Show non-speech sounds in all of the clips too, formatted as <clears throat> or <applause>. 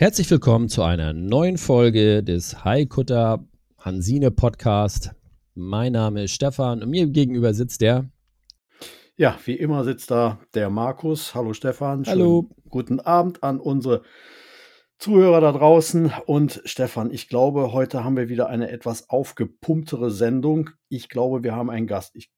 Herzlich willkommen zu einer neuen Folge des Haikutter Hansine Podcast. Mein Name ist Stefan und mir gegenüber sitzt der. Ja, wie immer sitzt da der Markus. Hallo Stefan. Hallo. Guten Abend an unsere Zuhörer da draußen. Und Stefan, ich glaube, heute haben wir wieder eine etwas aufgepumptere Sendung. Ich glaube, wir haben einen Gast. Ich,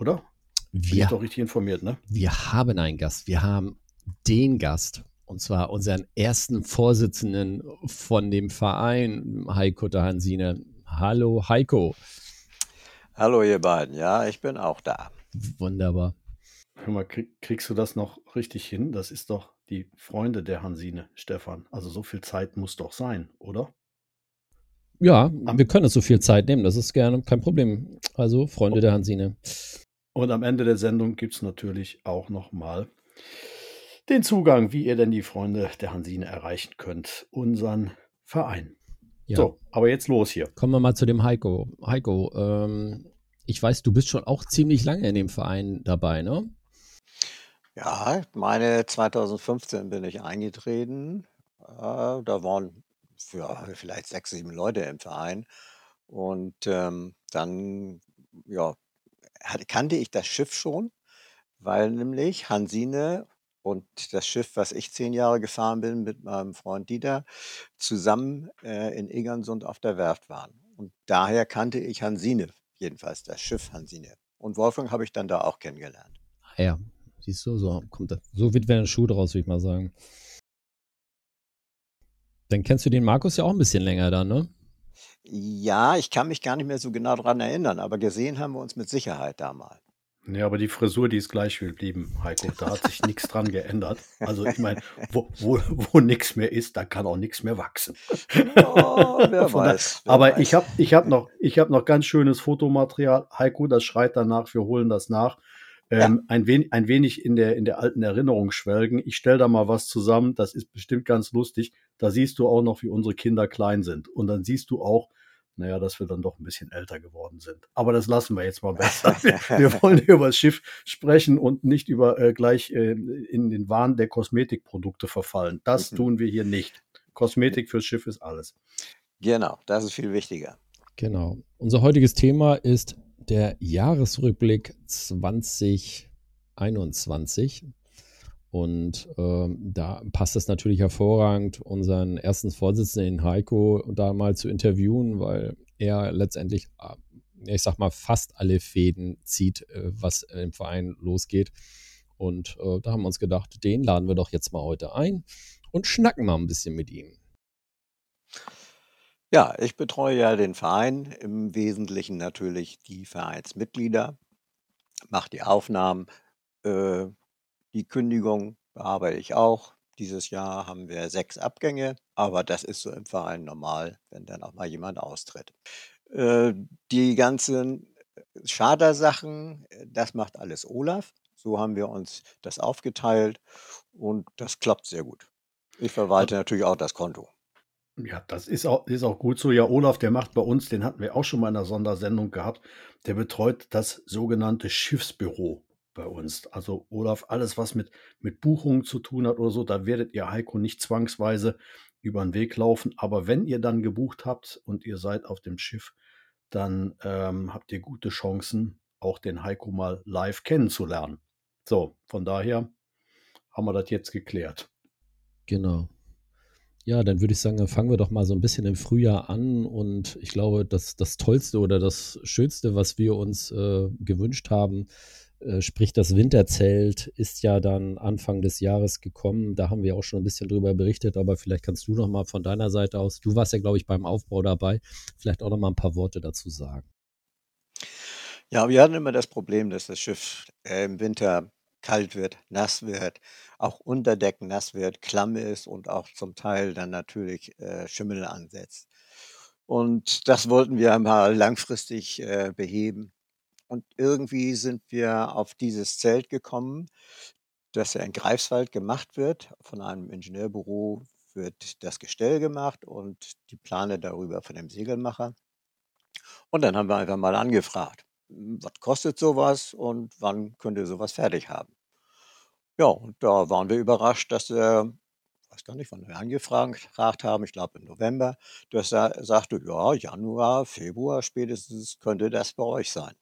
oder? Bin ich Wir, doch richtig informiert, ne? wir haben einen Gast. Wir haben den Gast. Und zwar unseren ersten Vorsitzenden von dem Verein Haikutter Hansine. Hallo Heiko. Hallo ihr beiden, ja, ich bin auch da. Wunderbar. Hör mal, krieg, kriegst du das noch richtig hin? Das ist doch die Freunde der Hansine, Stefan. Also so viel Zeit muss doch sein, oder? Ja, wir können uns so viel Zeit nehmen. Das ist gerne kein Problem. Also, Freunde der Hansine. Und am Ende der Sendung gibt es natürlich auch nochmal den Zugang, wie ihr denn die Freunde der Hansine erreichen könnt. Unseren Verein. Ja. So, aber jetzt los hier. Kommen wir mal zu dem Heiko. Heiko, ähm, ich weiß, du bist schon auch ziemlich lange in dem Verein dabei, ne? Ja, meine 2015 bin ich eingetreten. Äh, da waren ja, vielleicht sechs, sieben Leute im Verein. Und ähm, dann ja, hatte, kannte ich das Schiff schon, weil nämlich Hansine und das Schiff, was ich zehn Jahre gefahren bin mit meinem Freund Dieter, zusammen äh, in Egernsund auf der Werft waren. Und daher kannte ich Hansine, jedenfalls das Schiff Hansine. Und Wolfgang habe ich dann da auch kennengelernt. Ah Ja, siehst du, so kommt das. So wird wäre ein Schuh draus, würde ich mal sagen. Dann kennst du den Markus ja auch ein bisschen länger dann, ne? Ja, ich kann mich gar nicht mehr so genau daran erinnern, aber gesehen haben wir uns mit Sicherheit damals. Ja, aber die Frisur, die ist gleich geblieben, Heiko. Da hat sich nichts dran geändert. Also ich meine, wo, wo, wo nichts mehr ist, da kann auch nichts mehr wachsen. Oh, wer weiß. wer aber weiß. ich habe ich hab noch, ich hab noch ganz schönes Fotomaterial. Heiko, das schreit danach, wir holen das nach. Ähm, ein, wenig, ein wenig in der, in der alten Erinnerung schwelgen. Ich stelle da mal was zusammen, das ist bestimmt ganz lustig. Da siehst du auch noch, wie unsere Kinder klein sind. Und dann siehst du auch, naja, dass wir dann doch ein bisschen älter geworden sind. Aber das lassen wir jetzt mal <laughs> besser. Wir, wollen über das Schiff sprechen und nicht über äh, gleich äh, in den Wahn der Kosmetikprodukte verfallen. Das Mhm. tun wir hier nicht. Kosmetik fürs Schiff ist alles. Genau, das ist viel wichtiger. Genau. Unser heutiges Thema ist der Jahresrückblick 2021. Und ähm, da passt es natürlich hervorragend, unseren ersten Vorsitzenden Heiko da mal zu interviewen, weil er letztendlich, äh, ich sag mal, fast alle Fäden zieht, äh, was im Verein losgeht. Und äh, da haben wir uns gedacht, den laden wir doch jetzt mal heute ein und schnacken mal ein bisschen mit ihm. Ja, ich betreue ja den Verein, im Wesentlichen natürlich die Vereinsmitglieder, mache die Aufnahmen, äh, die Kündigung bearbeite ich auch. Dieses Jahr haben wir sechs Abgänge, aber das ist so im Verein normal, wenn dann auch mal jemand austritt. Äh, die ganzen Schadersachen, äh, das macht alles Olaf. So haben wir uns das aufgeteilt und das klappt sehr gut. Ich verwalte natürlich auch das Konto. Ja, das ist auch, ist auch gut so. Ja, Olaf, der macht bei uns, den hatten wir auch schon mal in einer Sondersendung gehabt, der betreut das sogenannte Schiffsbüro bei uns. Also Olaf, alles, was mit, mit Buchungen zu tun hat oder so, da werdet ihr Heiko nicht zwangsweise über den Weg laufen. Aber wenn ihr dann gebucht habt und ihr seid auf dem Schiff, dann ähm, habt ihr gute Chancen, auch den Heiko mal live kennenzulernen. So, von daher haben wir das jetzt geklärt. Genau. Ja, dann würde ich sagen, fangen wir doch mal so ein bisschen im Frühjahr an. Und ich glaube, das, das Tollste oder das Schönste, was wir uns äh, gewünscht haben, sprich das Winterzelt, ist ja dann Anfang des Jahres gekommen. Da haben wir auch schon ein bisschen drüber berichtet, aber vielleicht kannst du noch mal von deiner Seite aus, du warst ja, glaube ich, beim Aufbau dabei, vielleicht auch noch mal ein paar Worte dazu sagen. Ja, wir hatten immer das Problem, dass das Schiff äh, im Winter kalt wird, nass wird, auch unter Deck nass wird, klamm ist und auch zum Teil dann natürlich äh, Schimmel ansetzt. Und das wollten wir mal langfristig äh, beheben. Und irgendwie sind wir auf dieses Zelt gekommen, das ja in Greifswald gemacht wird. Von einem Ingenieurbüro wird das Gestell gemacht und die Plane darüber von dem Segelmacher. Und dann haben wir einfach mal angefragt, hm, was kostet sowas und wann könnt ihr sowas fertig haben? Ja, und da waren wir überrascht, dass er, weiß gar nicht, wann wir angefragt haben, ich glaube im November, dass er sagte, ja, Januar, Februar spätestens könnte das bei euch sein.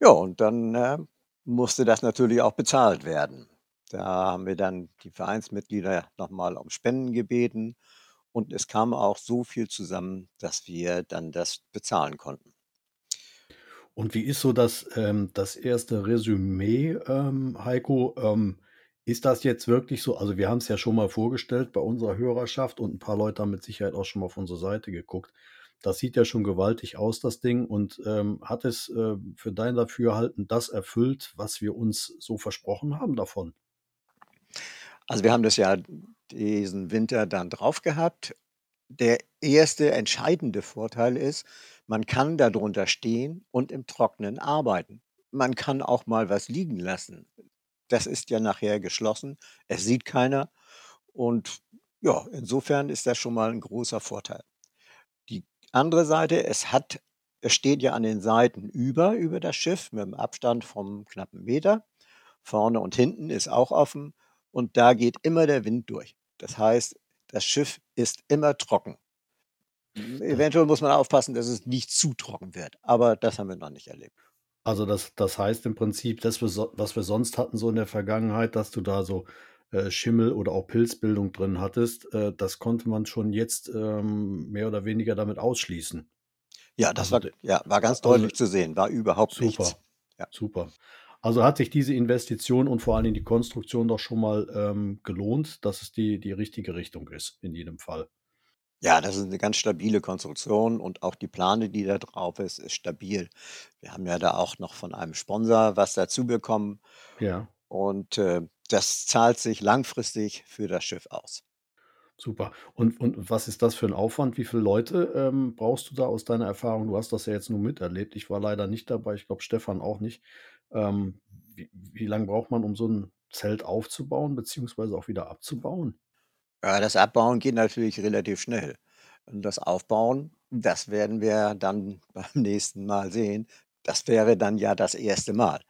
Ja, und dann äh, musste das natürlich auch bezahlt werden. Da haben wir dann die Vereinsmitglieder nochmal um Spenden gebeten und es kam auch so viel zusammen, dass wir dann das bezahlen konnten. Und wie ist so das, ähm, das erste Resümee, ähm, Heiko? Ähm, ist das jetzt wirklich so? Also wir haben es ja schon mal vorgestellt bei unserer Hörerschaft und ein paar Leute haben mit Sicherheit auch schon mal auf unsere Seite geguckt. Das sieht ja schon gewaltig aus, das Ding. Und ähm, hat es äh, für dein Dafürhalten das erfüllt, was wir uns so versprochen haben davon? Also wir haben das ja diesen Winter dann drauf gehabt. Der erste entscheidende Vorteil ist, man kann darunter stehen und im Trocknen arbeiten. Man kann auch mal was liegen lassen. Das ist ja nachher geschlossen. Es sieht keiner. Und ja, insofern ist das schon mal ein großer Vorteil. Andere Seite, es hat, es steht ja an den Seiten über, über das Schiff mit einem Abstand vom knappen Meter. Vorne und hinten ist auch offen und da geht immer der Wind durch. Das heißt, das Schiff ist immer trocken. Eventuell muss man aufpassen, dass es nicht zu trocken wird, aber das haben wir noch nicht erlebt. Also das, das heißt im Prinzip, das, was wir sonst hatten so in der Vergangenheit, dass du da so Schimmel oder auch Pilzbildung drin hattest, äh, das konnte man schon jetzt ähm, mehr oder weniger damit ausschließen. Ja, das also, war, ja, war ganz also deutlich zu sehen, war überhaupt super, nichts. Ja. Super. Also hat sich diese Investition und vor allem die Konstruktion doch schon mal ähm, gelohnt, dass es die, die richtige Richtung ist, in jedem Fall. Ja, das ist eine ganz stabile Konstruktion und auch die Plane, die da drauf ist, ist stabil. Wir haben ja da auch noch von einem Sponsor was dazu bekommen Ja. und äh, das zahlt sich langfristig für das Schiff aus. Super. Und, und was ist das für ein Aufwand? Wie viele Leute ähm, brauchst du da aus deiner Erfahrung? Du hast das ja jetzt nur miterlebt. Ich war leider nicht dabei. Ich glaube, Stefan auch nicht. Ähm, wie, wie lange braucht man, um so ein Zelt aufzubauen, beziehungsweise auch wieder abzubauen? Ja, das Abbauen geht natürlich relativ schnell. Und das Aufbauen, das werden wir dann <laughs> beim nächsten Mal sehen. Das wäre dann ja das erste Mal.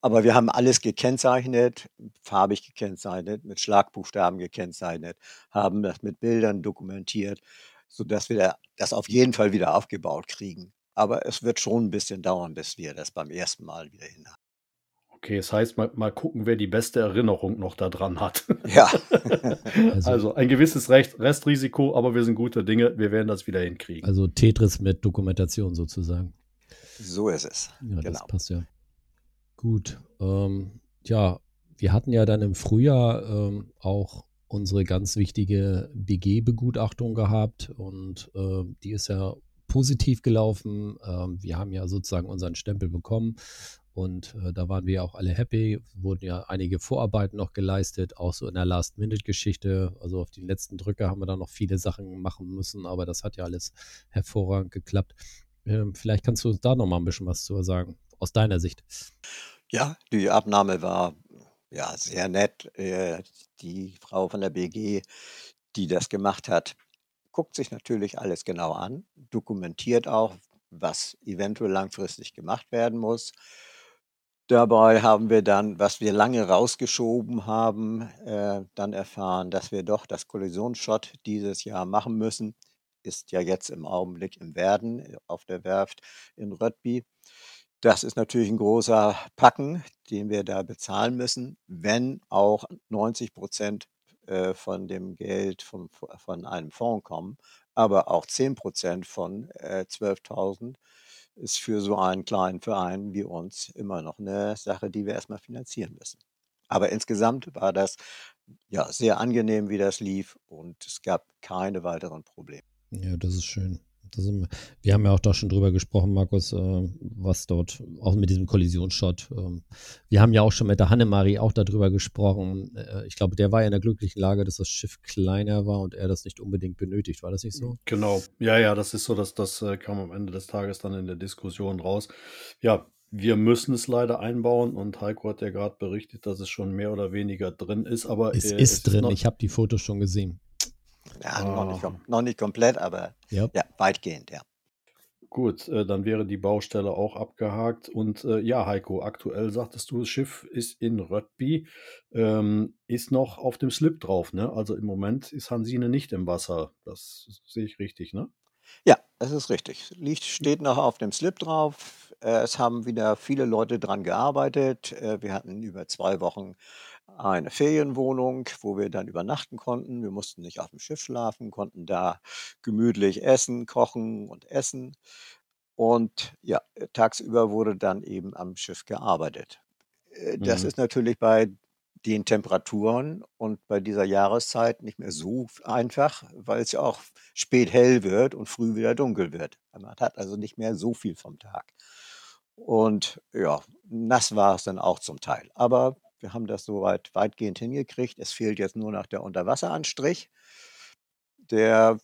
Aber wir haben alles gekennzeichnet, farbig gekennzeichnet, mit Schlagbuchstaben gekennzeichnet, haben das mit Bildern dokumentiert, sodass wir das auf jeden Fall wieder aufgebaut kriegen. Aber es wird schon ein bisschen dauern, bis wir das beim ersten Mal wieder hin haben. Okay, das heißt, mal, mal gucken, wer die beste Erinnerung noch daran hat. Ja. <laughs> also, also, ein gewisses Recht, Restrisiko, aber wir sind gute Dinge, wir werden das wieder hinkriegen. Also Tetris mit Dokumentation sozusagen. So ist es. Ja, genau. das passt ja. Gut. Ähm, ja, wir hatten ja dann im Frühjahr ähm, auch unsere ganz wichtige BG-Begutachtung gehabt und äh, die ist ja positiv gelaufen. Ähm, wir haben ja sozusagen unseren Stempel bekommen und äh, da waren wir auch alle happy, wurden ja einige Vorarbeiten noch geleistet, auch so in der Last-Minute-Geschichte. Also auf die letzten Drücke haben wir da noch viele Sachen machen müssen, aber das hat ja alles hervorragend geklappt. Ähm, vielleicht kannst du uns da noch mal ein bisschen was zu sagen, aus deiner Sicht. Ja, die Abnahme war ja sehr nett. Äh, die Frau von der BG, die das gemacht hat, guckt sich natürlich alles genau an, dokumentiert auch, was eventuell langfristig gemacht werden muss. Dabei haben wir dann, was wir lange rausgeschoben haben, äh, dann erfahren, dass wir doch das Kollisionsshot dieses Jahr machen müssen. Ist ja jetzt im Augenblick im Werden äh, auf der Werft in Röttby. Das ist natürlich ein großer Packen, den wir da bezahlen müssen, wenn auch 90 Prozent äh, von dem Geld vom, von einem Fonds kommen, aber auch 10 Prozent von äh, 12.000 ist für so einen kleinen Verein wie uns immer noch eine Sache, die wir erstmal finanzieren müssen. Aber insgesamt war das ja sehr angenehm, wie das lief und es gab keine weiteren Probleme. Ja, das ist schön. Das, wir haben ja auch da schon drüber gesprochen, Markus, äh, was dort, auch mit diesem Kollisionsshot. Ähm, wir haben ja auch schon mit der Hannemarie auch darüber gesprochen. Äh, ich glaube, der war ja in der glücklichen Lage, dass das Schiff kleiner war und er das nicht unbedingt benötigt. War das nicht so? Genau. Ja, ja, das ist so, dass das äh, kam am Ende des Tages dann in der Diskussion raus. Ja, wir müssen es leider einbauen und Heiko hat ja gerade berichtet, dass es schon mehr oder weniger drin ist, aber es äh, ist es drin. Ist ich habe die Fotos schon gesehen. Ja, ah. noch, nicht, noch, nicht, komplett, aber yep. ja, weitgehend, ja. Gut, äh, dann wäre die Baustelle auch abgehakt. Und äh, ja, Heiko, aktuell sagtest du, das Schiff ist in Röttby, ähm, ist noch auf dem Slip drauf, ne? Also im Moment ist Hansine nicht im Wasser. Das sehe ich richtig, ne? Ja, das ist richtig. Liegt, steht noch auf dem Slip drauf. Es haben wieder viele Leute dran gearbeitet. Äh, wir hatten über zwei Wochen eine Ferienwohnung, wo wir dann übernachten konnten. Wir mussten nicht auf dem Schiff schlafen, konnten da gemütlich essen, kochen und essen. Und ja, tagsüber wurde dann eben am Schiff gearbeitet. Äh, das Mhm. ist natürlich bei den Temperaturen und bei dieser Jahreszeit nicht mehr so einfach, weil es ja auch spät hell wird und früh wieder dunkel wird. Man hat also nicht mehr so viel vom Tag. Und ja, nass war es dann auch zum Teil. Aber wir haben das soweit weitgehend hingekriegt. Es fehlt jetzt nur noch der Unterwasseranstrich. Der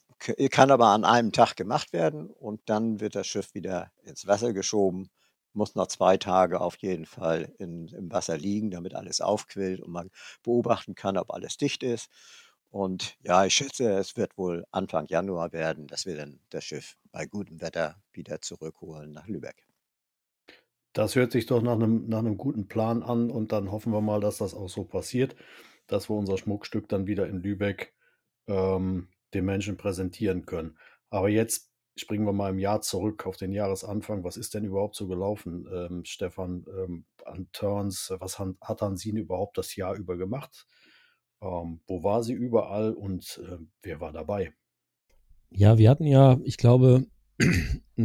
kann aber an einem Tag gemacht werden und dann wird das Schiff wieder ins Wasser geschoben. Muss noch zwei Tage auf jeden Fall in, im Wasser liegen, damit alles aufquillt und man beobachten kann, ob alles dicht ist. Und ja, ich schätze, es wird wohl Anfang Januar werden, dass wir dann das Schiff bei gutem Wetter wieder zurückholen nach Lübeck. Das hört sich doch nach einem, nach einem guten Plan an und dann hoffen wir mal, dass das auch so passiert, dass wir unser Schmuckstück dann wieder in Lübeck ähm, den Menschen präsentieren können. Aber jetzt springen wir mal im Jahr zurück auf den Jahresanfang. Was ist denn überhaupt so gelaufen, ähm, Stefan, ähm, an Turns? Was hat, hat Hansine überhaupt das Jahr über gemacht? Ähm, wo war sie überall und äh, wer war dabei? Ja, wir hatten ja, ich glaube, <clears throat>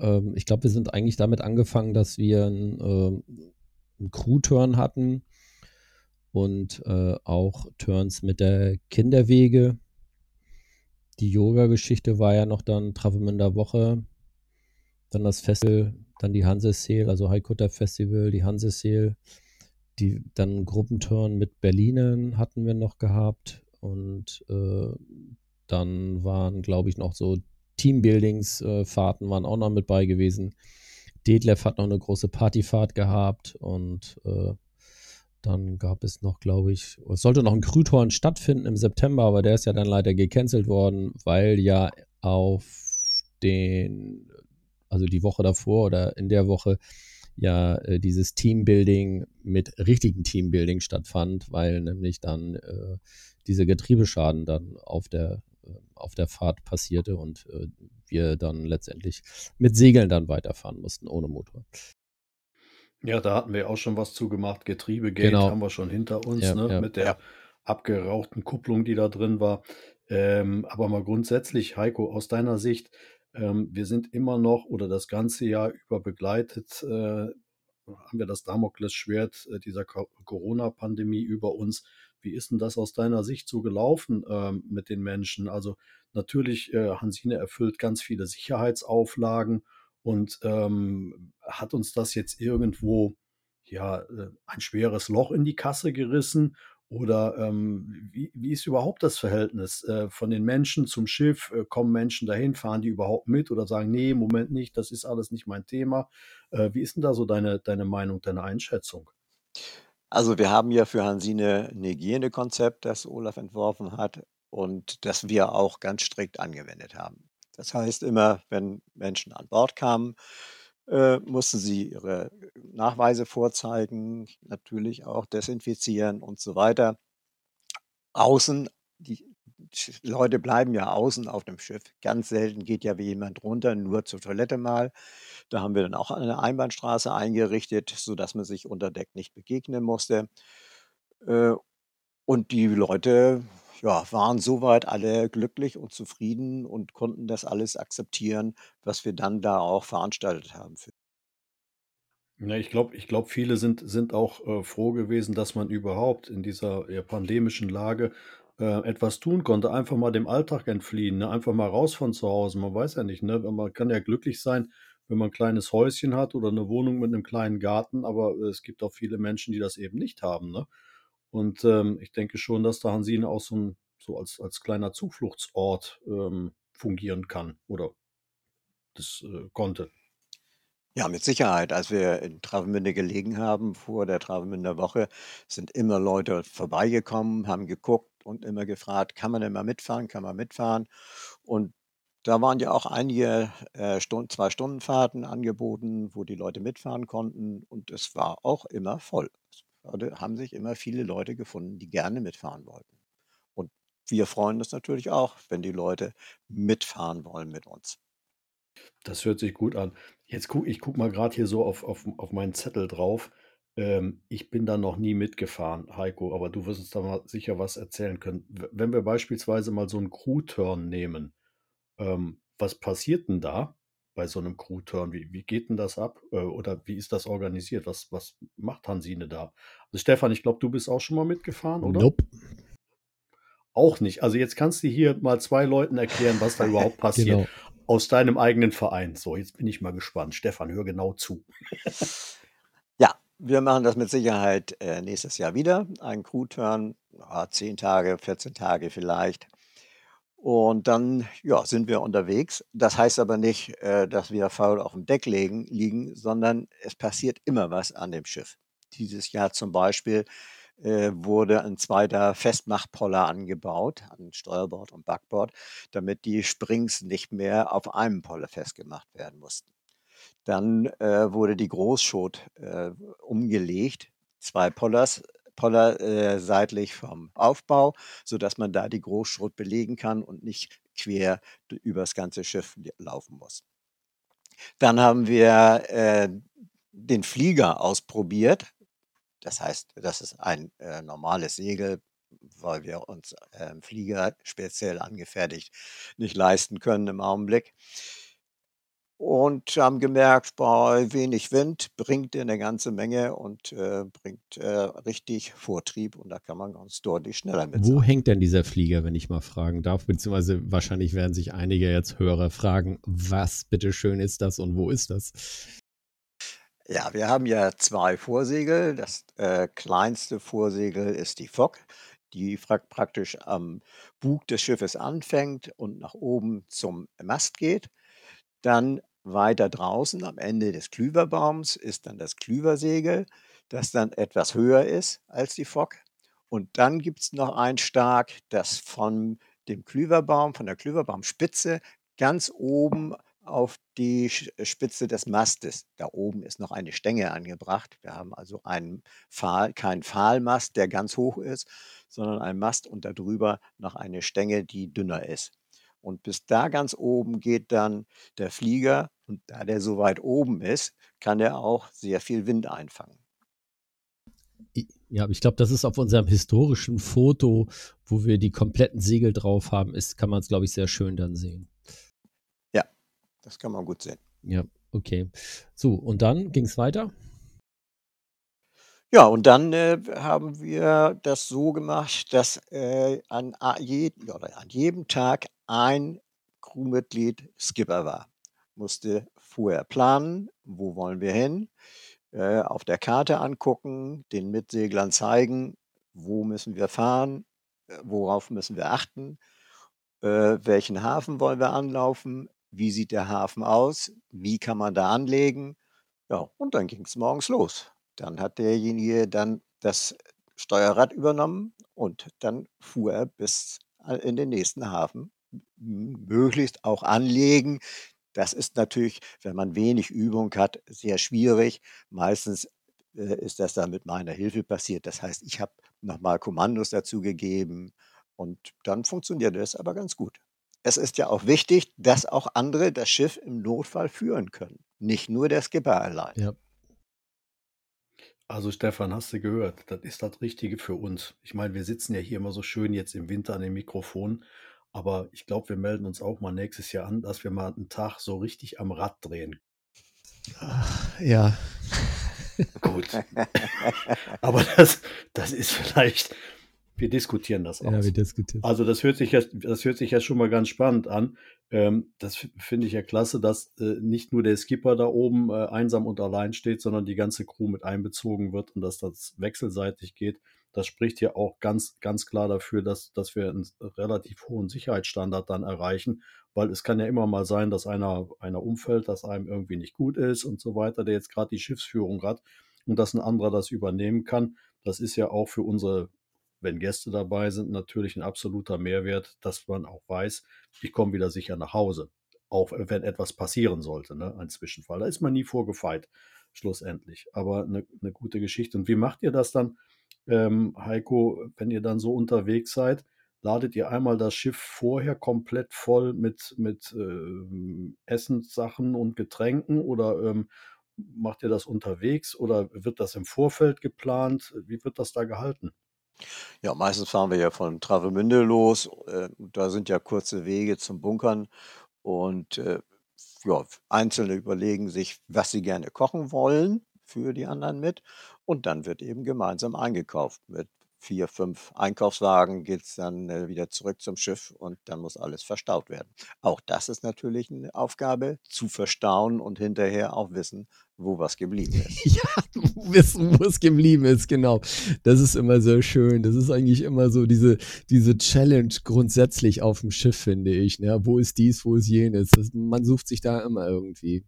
ähm, ich glaube, wir sind eigentlich damit angefangen, dass wir einen, äh, einen Crew-Turn hatten und äh, auch Turns mit der Kinderwege. Die Yoga-Geschichte war ja noch dann Travemünder Woche, dann das Festival, dann die Hanseseel, also Haikutter Festival, die Hanseseel, die dann Gruppenturn mit Berlinern hatten wir noch gehabt und äh, dann waren, glaube ich, noch so Teambuildingsfahrten waren auch noch mit bei gewesen. Detlef hat noch eine große Partyfahrt gehabt und äh, dann gab es noch, glaube ich, es sollte noch ein Krüthorn stattfinden im September, aber der ist ja dann leider gecancelt worden, weil ja auf den, also die Woche davor oder in der Woche ja äh, dieses Teambuilding mit richtigen Teambuilding stattfand, weil nämlich dann äh, diese Getriebeschaden dann auf der auf der Fahrt passierte und äh, wir dann letztendlich mit Segeln dann weiterfahren mussten ohne Motor. Ja, da hatten wir auch schon was zugemacht. Getriebegate genau. haben wir schon hinter uns, ja, ne? ja. mit der abgerauchten Kupplung, die da drin war. Ähm, aber mal grundsätzlich, Heiko, aus deiner Sicht, ähm, wir sind immer noch oder das ganze Jahr über begleitet, äh, haben wir das Damoklesschwert äh, dieser Corona-Pandemie über uns. Wie ist denn das aus deiner Sicht so gelaufen ähm, mit den Menschen? Also natürlich, äh, Hansine erfüllt ganz viele Sicherheitsauflagen und ähm, hat uns das jetzt irgendwo ja äh, ein schweres Loch in die Kasse gerissen? Oder ähm, wie, wie ist überhaupt das Verhältnis äh, von den Menschen zum Schiff? Äh, kommen Menschen dahin, fahren die überhaupt mit oder sagen, nee, Moment nicht, das ist alles nicht mein Thema? Äh, wie ist denn da so deine, deine Meinung, deine Einschätzung? Also wir haben ja für Hansine ein Hygienekonzept, das Olaf entworfen hat und das wir auch ganz strikt angewendet haben. Das heißt immer, wenn Menschen an Bord kamen, äh, mussten sie ihre Nachweise vorzeigen, natürlich auch desinfizieren und so weiter. Außen, die Leute bleiben ja außen auf dem Schiff. Ganz selten geht ja wie jemand runter, nur zur Toilette mal. Da haben wir dann auch eine Einbahnstraße eingerichtet, sodass man sich unter Deck nicht begegnen musste. Äh, und die Leute ja, waren soweit alle glücklich und zufrieden und konnten das alles akzeptieren, was wir dann da auch veranstaltet haben. Ja, ich glaube, ich glaube, viele sind, sind auch äh, froh gewesen, dass man überhaupt in dieser pandemischen Lage äh, etwas tun konnte, einfach mal dem Alltag entfliehen, ne? einfach mal raus von zu Hause. Man weiß ja nicht, ne? man kann ja glücklich sein, wenn man ein kleines Häuschen hat oder eine Wohnung mit einem kleinen Garten, aber es gibt auch viele Menschen, die das eben nicht haben. Ne? Und ähm, ich denke schon, dass der Hansine auch so, ein, so als, als kleiner Zufluchtsort ähm, fungieren kann oder das äh, konnte. Ja, mit Sicherheit. Als wir in Travemünde gelegen haben, vor der Travemünder Woche, sind immer Leute vorbeigekommen, haben geguckt und immer gefragt, kann man mal mitfahren, kann man mitfahren? Und da waren ja auch einige äh, zwei Stundenfahrten angeboten, wo die Leute mitfahren konnten und es war auch immer voll. Es haben sich immer viele Leute gefunden, die gerne mitfahren wollten. Und wir freuen uns natürlich auch, wenn die Leute mitfahren wollen mit uns. Das hört sich gut an. Jetzt guck ich gucke mal gerade hier so auf auf auf meinen Zettel drauf. Ähm, ich bin da noch nie mitgefahren, Heiko, aber du wirst uns da mal sicher was erzählen können. wenn wir beispielsweise mal so einen Crew-Turn nehmen, ähm, was passiert denn da bei so einem Crew-Turn? Wie wie geht denn das ab? Äh, oder wie ist das organisiert? Was was macht Hansine da? Also, Stefan, ich glaube, du bist auch schon mal mitgefahren, oder? Nope. Auch nicht. Also, jetzt kannst du hier mal zwei Leuten erklären, was da überhaupt <laughs> passiert. Genau aus deinem eigenen Verein. So, jetzt bin ich mal gespannt. Stefan, hör genau zu. <laughs> wir machen das mit Sicherheit äh, nächstes Jahr wieder. Ein Crew-Turn, 10 Tage, 14 Tage vielleicht. Und dann ja, sind wir unterwegs. Das heißt aber nicht, äh, dass wir faul auf dem Deck liegen, liegen, sondern es passiert immer was an dem Schiff. Dieses Jahr zum Beispiel äh, wurde ein zweiter Festmachpoller angebaut an Steuerbord und Backbord, damit die Springs nicht mehr auf einem Poller festgemacht werden mussten. Dann äh, wurde die Großschot äh, umgelegt, zwei Pollers, Poller äh, seitlich vom Aufbau, sodass man da die Großschrot belegen kann und nicht quer übers ganze Schiff laufen muss. Dann haben wir äh, den Flieger ausprobiert. Das heißt, das ist ein äh, normales Segel, weil wir uns äh, Flieger speziell angefertigt nicht leisten können im Augenblick. Und haben gemerkt, bei wenig Wind bringt er eine ganze Menge und äh, bringt äh, richtig Vortrieb und da kann man ganz deutlich schneller mit. Wo sein. hängt denn dieser Flieger, wenn ich mal fragen darf? Beziehungsweise wahrscheinlich werden sich einige jetzt Hörer fragen, was bitteschön ist das und wo ist das? Ja, wir haben ja zwei Vorsegel. Das äh, kleinste Vorsegel ist die Fock, die praktisch am Bug des Schiffes anfängt und nach oben zum Mast geht. Dann weiter draußen am Ende des Klüverbaums ist dann das Klüversegel, das dann etwas höher ist als die Fock. Und dann gibt es noch ein Stark, das von dem Klüverbaum, von der Klüverbaumspitze ganz oben auf die äh, Spitze des Mastes. Da oben ist noch eine Stänge angebracht. Wir haben also einen Pfahl, keinen Pfahlmast, der ganz hoch ist, sondern einen Mast und darüber noch eine Stänge, die dünner ist. Und bis da ganz oben geht dann der Flieger und da der so weit oben ist, kann er auch sehr viel Wind einfangen. Ja, ich glaube, das ist auf unserem historischen Foto, wo wir die kompletten Segel drauf haben, ist, kann man es, glaube ich, sehr schön dann sehen. Das kann man gut sehen. Ja, okay. So, und dann ging es weiter? Ja, und dann äh, haben wir das so gemacht, dass äh, an, je, oder an jedem Tag ein Crewmitglied Skipper war. Musste vorher planen, wo wollen wir hin, äh, auf der Karte angucken, den Mitseglern zeigen, wo müssen wir fahren, äh, worauf müssen wir achten, äh, welchen Hafen wollen wir anlaufen, wie sieht der Hafen aus? Wie kann man da anlegen? Ja, und dann ging es morgens los. Dann hat derjenige dann das Steuerrad übernommen und dann fuhr er bis in den nächsten Hafen, möglichst auch anlegen. Das ist natürlich, wenn man wenig Übung hat, sehr schwierig. Meistens äh, ist das dann mit meiner Hilfe passiert. Das heißt, ich habe nochmal Kommandos dazu gegeben und dann funktioniert es aber ganz gut. Es ist ja auch wichtig, dass auch andere das Schiff im Notfall führen können. Nicht nur der Skipper allein. Ja. Also Stefan, hast du gehört, das ist das Richtige für uns. Ich meine, wir sitzen ja hier immer so schön jetzt im Winter an dem Mikrofon, aber ich glaube, wir melden uns auch mal nächstes Jahr an, dass wir mal einen Tag so richtig am Rad drehen. Ja. Gut. <laughs> aber das, das ist vielleicht wir diskutieren das Ja, aus. wir diskutieren. Also das hört sich ja, das hört sich ja schon mal ganz spannend an. Ähm, das finde ich ja klasse, dass äh, nicht nur der Skipper da oben äh, einsam und allein steht, sondern die ganze Crew mit einbezogen wird und dass das wechselseitig geht. Das spricht ja auch ganz, ganz klar dafür, dass, dass wir einen relativ hohen Sicherheitsstandard dann erreichen, weil es kann ja immer mal sein, dass einer, einer umfällt, dass einem irgendwie nicht gut ist und so weiter, der jetzt gerade die Schiffsführung hat und dass ein anderer das übernehmen kann. Das ist ja auch für unsere wenn Gäste dabei sind, natürlich ein absoluter Mehrwert, dass man auch weiß, ich komme wieder sicher nach Hause. Auch wenn etwas passieren sollte, ne? ein Zwischenfall. Da ist man nie vorgefeit, schlussendlich. Aber eine, eine gute Geschichte. Und wie macht ihr das dann, ähm, Heiko, wenn ihr dann so unterwegs seid? Ladet ihr einmal das Schiff vorher komplett voll mit, mit ähm, Essenssachen und Getränken oder ähm, macht ihr das unterwegs oder wird das im Vorfeld geplant? Wie wird das da gehalten? Ja, meistens fahren wir ja von Travemünde los. Äh, da sind ja kurze Wege zum Bunkern. Und äh, ja, Einzelne überlegen sich, was sie gerne kochen wollen für die anderen mit. Und dann wird eben gemeinsam eingekauft. Mit vier, fünf Einkaufswagen geht es dann äh, wieder zurück zum Schiff und dann muss alles verstaut werden. Auch das ist natürlich eine Aufgabe, zu verstauen und hinterher auch wissen, wo was geblieben ist. <laughs> Ja, wissen, wo es geblieben ist, genau. Das ist immer sehr schön. Das ist eigentlich immer so diese, diese Challenge grundsätzlich auf dem Schiff, finde ich. Ne? Wo ist dies, wo ist jenes? Das, man sucht sich da immer irgendwie.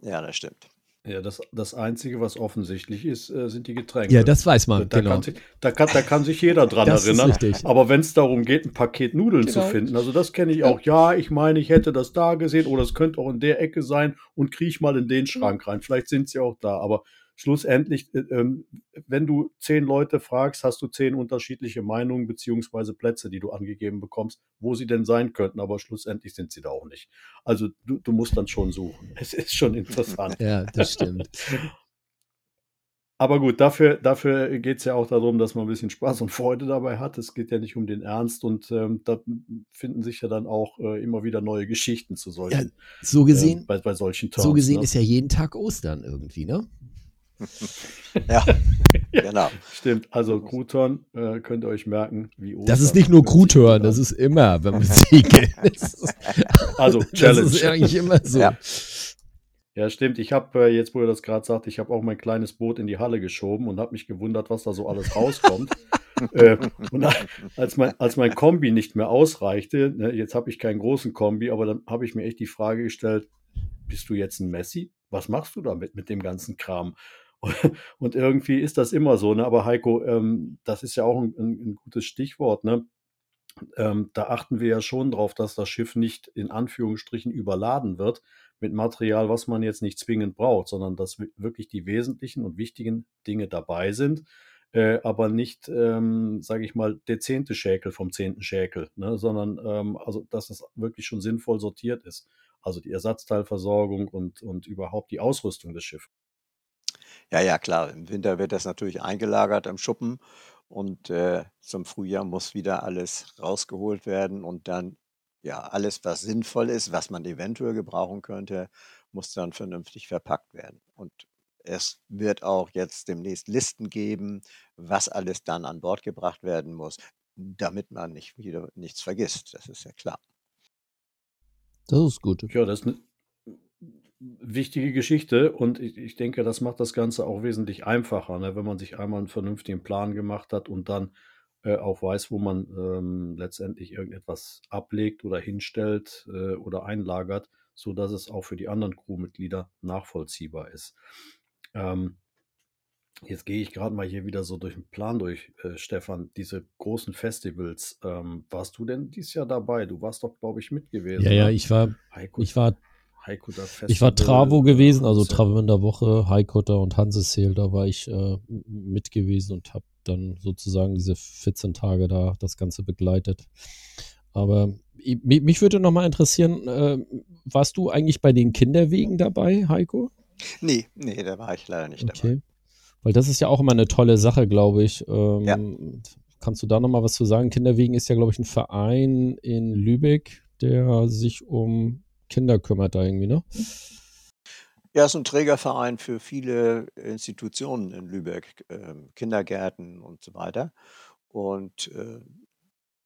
Ja, das stimmt. Ja, das, das Einzige, was offensichtlich ist, äh, sind die Getränke. Ja, das weiß man, da, genau. kann sich, da, kann, da kann sich jeder dran Das ist erinnern. richtig. Aber wenn es darum geht, ein Paket Nudeln zu Genau. finden, also das kenne ich auch. Ja, ich meine, ich hätte das da gesehen oder es könnte auch in der Ecke sein und kriech mal in den Schrank rein. Vielleicht sind sie auch da. Aber schlussendlich, äh, ähm, wenn du zehn Leute fragst, hast du zehn unterschiedliche Meinungen beziehungsweise Plätze, die du angegeben bekommst, wo sie denn sein könnten. Aber schlussendlich sind sie da auch nicht. Also du, du musst dann schon suchen. Es ist schon interessant. <laughs> Ja, das stimmt. Aber gut, dafür, dafür geht es ja auch darum, dass man ein bisschen Spaß und Freude dabei hat. Es geht ja nicht um den Ernst und ähm, da finden sich ja dann auch äh, immer wieder neue Geschichten zu solchen, So gesehen, ähm, bei, bei solchen Turns. so gesehen ne? ist ja jeden Tag Ostern irgendwie, ne? <laughs> Ja, genau. Stimmt, also Crouton äh, könnt ihr euch merken, wie Das ist Ostern nicht nur an. das ist immer, wenn man. Das <laughs> ist, Also das Challenge. ist eigentlich immer so. Ja. Ja, stimmt. Ich habe äh, jetzt, wo ihr das gerade sagt, ich habe auch mein kleines Boot in die Halle geschoben und habe mich gewundert, was da so alles rauskommt. <laughs> äh, und als mein, als mein Kombi nicht mehr ausreichte, ne, jetzt habe ich keinen großen Kombi, aber dann habe ich mir echt die Frage gestellt, bist du jetzt ein Messi? Was machst du damit mit dem ganzen Kram? <laughs> Und irgendwie ist das immer so, ne? Aber Heiko, ähm, das ist ja auch ein, ein, gutes Stichwort, ne? Ähm, da achten wir ja schon drauf, dass das Schiff nicht in Anführungsstrichen überladen wird mit Material, was man jetzt nicht zwingend braucht, sondern dass wi- wirklich die wesentlichen und wichtigen Dinge dabei sind, äh, aber nicht, ähm, sage ich mal, der zehnte Schäkel vom zehnten Schäkel, ne, sondern ähm, also, dass es wirklich schon sinnvoll sortiert ist. Also die Ersatzteilversorgung und, und überhaupt die Ausrüstung des Schiffes. Ja, ja, klar. Im Winter wird das natürlich eingelagert im Schuppen und äh, zum Frühjahr muss wieder alles rausgeholt werden und dann, ja, alles, was sinnvoll ist, was man eventuell gebrauchen könnte, muss dann vernünftig verpackt werden. Und es wird auch jetzt demnächst Listen geben, was alles dann an Bord gebracht werden muss, damit man nicht wieder nichts vergisst. Das ist ja klar. Das ist gut. Ja, das ist eine wichtige Geschichte und ich, ich denke, das macht das Ganze auch wesentlich einfacher, ne, wenn man sich einmal einen vernünftigen Plan gemacht hat und dann äh, auch weiß, wo man ähm, letztendlich irgendetwas ablegt oder hinstellt äh, oder einlagert, so dass es auch für die anderen Crewmitglieder nachvollziehbar ist. Ähm, Jetzt gehe ich gerade mal hier wieder so durch den Plan durch, äh, Stefan. Diese großen Festivals. Ähm, warst du denn dieses Jahr dabei? Du warst doch, glaube ich, mit gewesen. Ja, ja, ne? ich war, Heiko, ich war, Heiko da ich war Festival, Travo gewesen, also äh, Travemünder Woche, Highcutter und Hanseseel, da war ich äh, mit gewesen und habe dann sozusagen diese 14 Tage da das Ganze begleitet. Aber i- mi- mich würde noch mal interessieren, äh, warst du eigentlich bei den Kinderwegen dabei, Heiko? Nee, nee, da war ich leider nicht dabei. Okay. Weil das ist ja auch immer eine tolle Sache, glaube ich. Ähm, Ja. Kannst du da noch mal was zu sagen? Kinderwegen ist ja, glaube ich, ein Verein in Lübeck, der sich um Kinder kümmert da irgendwie, ne? Ja, es ist ein Trägerverein für viele Institutionen in Lübeck, ähm, Kindergärten und so weiter. Und äh,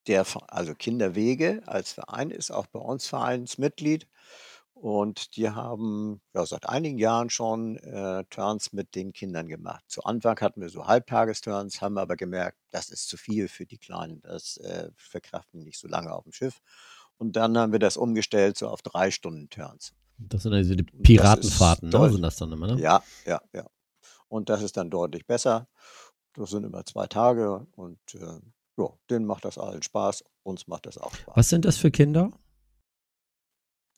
der, also Kinderwege als Verein ist auch bei uns Vereinsmitglied. Und die haben ja, seit einigen Jahren schon äh, Turns mit den Kindern gemacht. Zu Anfang hatten wir so Halbtagesturns, haben aber gemerkt, das ist zu viel für die Kleinen. Das äh, verkraften nicht so lange auf dem Schiff. Und dann haben wir das umgestellt so auf drei Stunden Turns. Das sind also die Piratenfahrten, ne? sind das dann immer, ne? Ja, ja, ja. Und das ist dann deutlich besser. Das sind immer zwei Tage und äh, ja, denen macht das allen Spaß. Uns macht das auch Spaß. Was sind das für Kinder?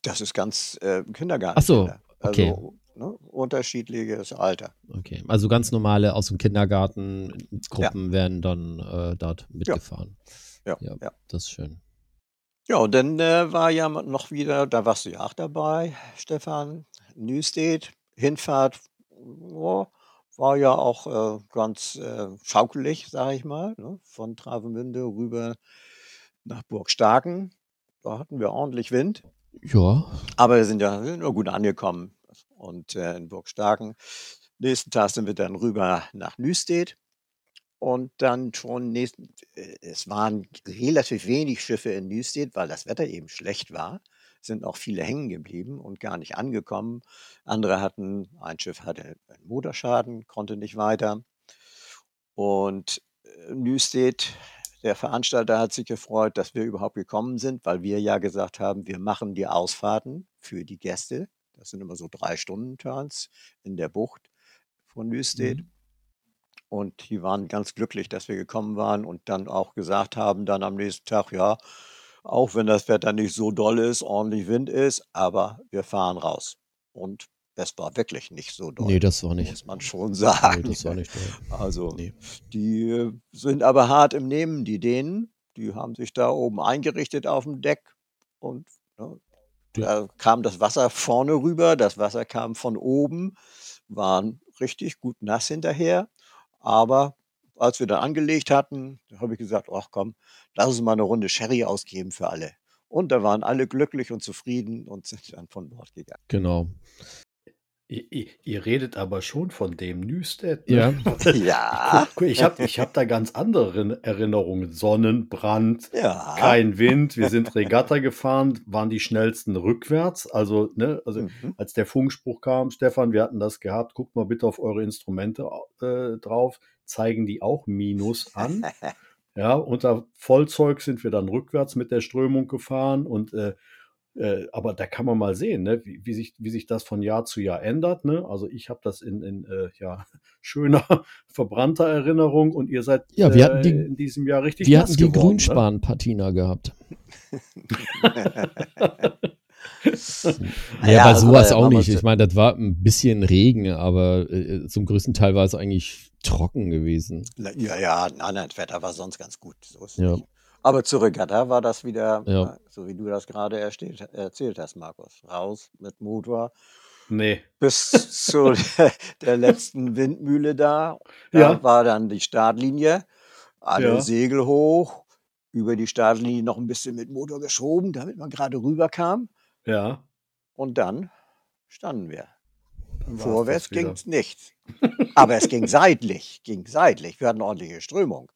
Das ist ganz äh, Kindergarten. Ach so, okay. Also ne, unterschiedliches Alter. Okay, also ganz normale aus dem Kindergarten Gruppen werden dann äh, dort mitgefahren. Ja. Ja, ja. das ist schön. Ja, und dann äh, war ja noch wieder, da warst du ja auch dabei, Stefan, Newstead, Hinfahrt, oh, war ja auch äh, ganz äh, schaukelig, sage ich mal, ne? von Travemünde rüber nach Burg Starken. Da hatten wir ordentlich Wind. Ja. Aber wir sind ja nur gut angekommen und äh, in Burg Starken. Nächsten Tag sind wir dann rüber nach Nüstedt und dann schon nächsten, äh, es waren relativ wenig Schiffe in Nüstedt, weil das Wetter eben schlecht war. Sind auch viele hängen geblieben und gar nicht angekommen. Andere hatten, ein Schiff hatte einen Motorschaden, konnte nicht weiter. Und äh, Nüstedt der Veranstalter hat sich gefreut, dass wir überhaupt gekommen sind, weil wir ja gesagt haben, wir machen die Ausfahrten für die Gäste. Das sind immer so drei Stunden Turns in der Bucht von Nüstedt. Mhm. Und die waren ganz glücklich, dass wir gekommen waren und dann auch gesagt haben, dann am nächsten Tag, ja, auch wenn das Wetter nicht so doll ist, ordentlich Wind ist, aber wir fahren raus. Und es war wirklich nicht so doll. Nee, das war nicht. Muss man schon <laughs> sagen. Nee, das war nicht doll. Also, nee. die sind aber hart im Nehmen, die Dänen. Die haben sich da oben eingerichtet auf dem Deck und ne, da kam das Wasser vorne rüber, das Wasser kam von oben, waren richtig gut nass hinterher. Aber als wir dann angelegt hatten, habe ich gesagt, ach komm, lass uns mal eine Runde Sherry ausgeben für alle. Und da waren alle glücklich und zufrieden und sind dann von Bord gegangen. Genau. Ihr, ihr, redet aber schon von dem Newstead. Ne? Ja. <laughs> ja. Ich habe ich hab da ganz andere Erinnerungen. Sonnenbrand, ja. kein Wind, wir sind Regatta gefahren, waren die schnellsten rückwärts. Also, ne, also mhm. als der Funkspruch kam, Stefan, wir hatten das gehabt, guckt mal bitte auf eure Instrumente äh, drauf, zeigen die auch Minus an. <laughs> ja, unter Vollzeug sind wir dann rückwärts mit der Strömung gefahren und äh, äh, aber da kann man mal sehen, ne, wie, wie, sich, wie sich das von Jahr zu Jahr ändert. Ne? Also ich habe das in, in äh, ja, <laughs> schöner, <laughs> verbrannter Erinnerung und ihr seid ja, wir hatten die, äh, in diesem Jahr richtig Wir hatten die ne? Grünspan-Patina ne? gehabt. <laughs> ja, ja, bei sowas auch nicht. was- Ich meine, das war ein bisschen Regen, aber äh, zum größten Teil war es eigentlich trocken gewesen. Ja, ja, nein, nein, das Wetter war sonst ganz gut. So Ja. nicht. Aber zur Regatta war das wieder, Ja. äh, so wie du das gerade erzählt hast, Markus. Raus mit Motor Nee. bis <laughs> zu der letzten Windmühle da. Da Ja. war dann die Startlinie. Alle Ja. Segel hoch, über die Startlinie noch ein bisschen mit Motor geschoben, damit man gerade rüberkam. Ja. Und dann standen wir. dann Vorwärts ging es nicht. Aber es ging seitlich, ging seitlich. Wir hatten ordentliche Strömung.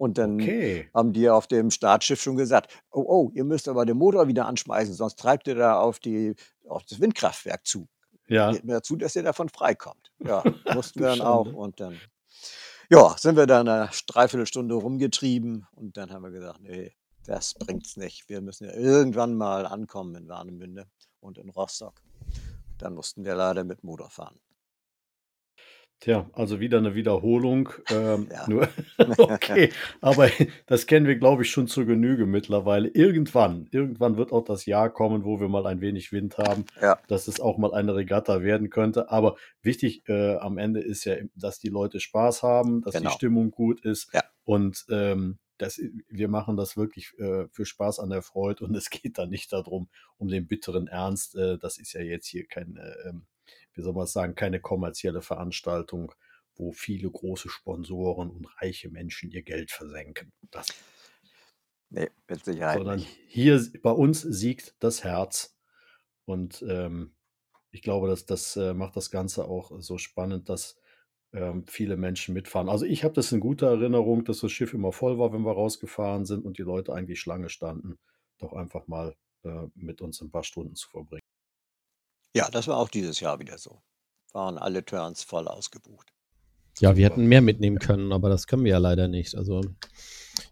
Und dann Okay. haben die auf dem Startschiff schon gesagt, oh, oh, ihr müsst aber den Motor wieder anschmeißen, sonst treibt ihr da auf, die, auf das Windkraftwerk zu. Ja. Geht mir zu, dass ihr davon freikommt. Ja, <laughs> mussten wir dann auch. Schande. Und dann, ja, sind wir da eine Dreiviertelstunde rumgetrieben und dann haben wir gesagt, nee, das bringt's nicht. Wir müssen ja irgendwann mal ankommen in Warnemünde und in Rostock. Dann mussten wir leider mit Motor fahren. Tja, also wieder eine Wiederholung. Ähm, Ja. nur, <laughs> okay, aber das kennen wir, glaube ich, schon zur Genüge mittlerweile. Irgendwann, irgendwann wird auch das Jahr kommen, wo wir mal ein wenig Wind haben, Ja. dass es auch mal eine Regatta werden könnte. Aber wichtig äh, am Ende ist ja, dass die Leute Spaß haben, dass Genau. die Stimmung gut ist. Ja. Und ähm, das, wir machen das wirklich äh, für Spaß an der Freude und es geht da nicht darum, um den bitteren Ernst. Äh, das ist ja jetzt hier kein, äh, ähm, wie soll man sagen, keine kommerzielle Veranstaltung, wo viele große Sponsoren und reiche Menschen ihr Geld versenken. Das, Nee, mit Sicherheit sondern nicht. hier bei uns siegt das Herz. Und ähm, ich glaube, dass das äh, macht das Ganze auch so spannend, dass ähm, viele Menschen mitfahren. Also ich habe das in guter Erinnerung, dass das Schiff immer voll war, wenn wir rausgefahren sind und die Leute eigentlich Schlange standen, doch einfach mal äh, mit uns ein paar Stunden zu verbringen. Ja, das war auch dieses Jahr wieder so. Waren alle Turns voll ausgebucht. Ja, wir hätten mehr mitnehmen können, aber das können wir ja leider nicht. Also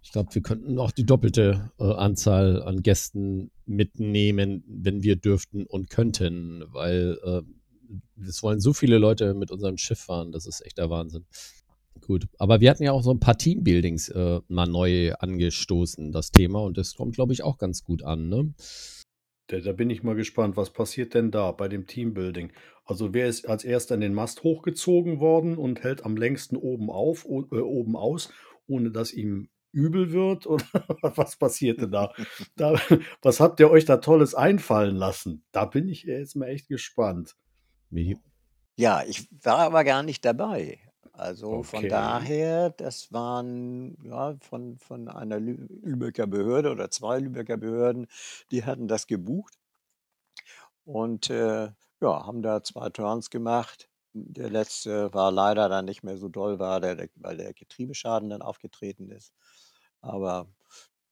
ich glaube, wir könnten noch die doppelte äh, Anzahl an Gästen mitnehmen, wenn wir dürften und könnten, weil äh, es wollen so viele Leute mit unserem Schiff fahren, das ist echt der Wahnsinn. Gut, aber wir hatten ja auch so ein paar Teambuildings äh, mal neu angestoßen, das Thema, und das kommt, glaube ich, auch ganz gut an. Ne? Da, da bin ich mal gespannt, was passiert denn da bei dem Teambuilding? Also wer ist als erster in den Mast hochgezogen worden und hält am längsten oben auf, äh, oben aus, ohne dass ihm übel wird? <laughs> Oder was passierte da? da? Was habt ihr euch da Tolles einfallen lassen? Da bin ich jetzt mal echt gespannt. Wie? Ja, ich war aber gar nicht dabei. Also von Okay. daher, das waren ja von, von einer Lü Lübecker Behörde oder zwei Lübecker Behörden, die hatten das gebucht und äh, ja, haben da zwei Turns gemacht. Der letzte war leider dann nicht mehr so doll, war der, der, weil der Getriebeschaden dann aufgetreten ist. Aber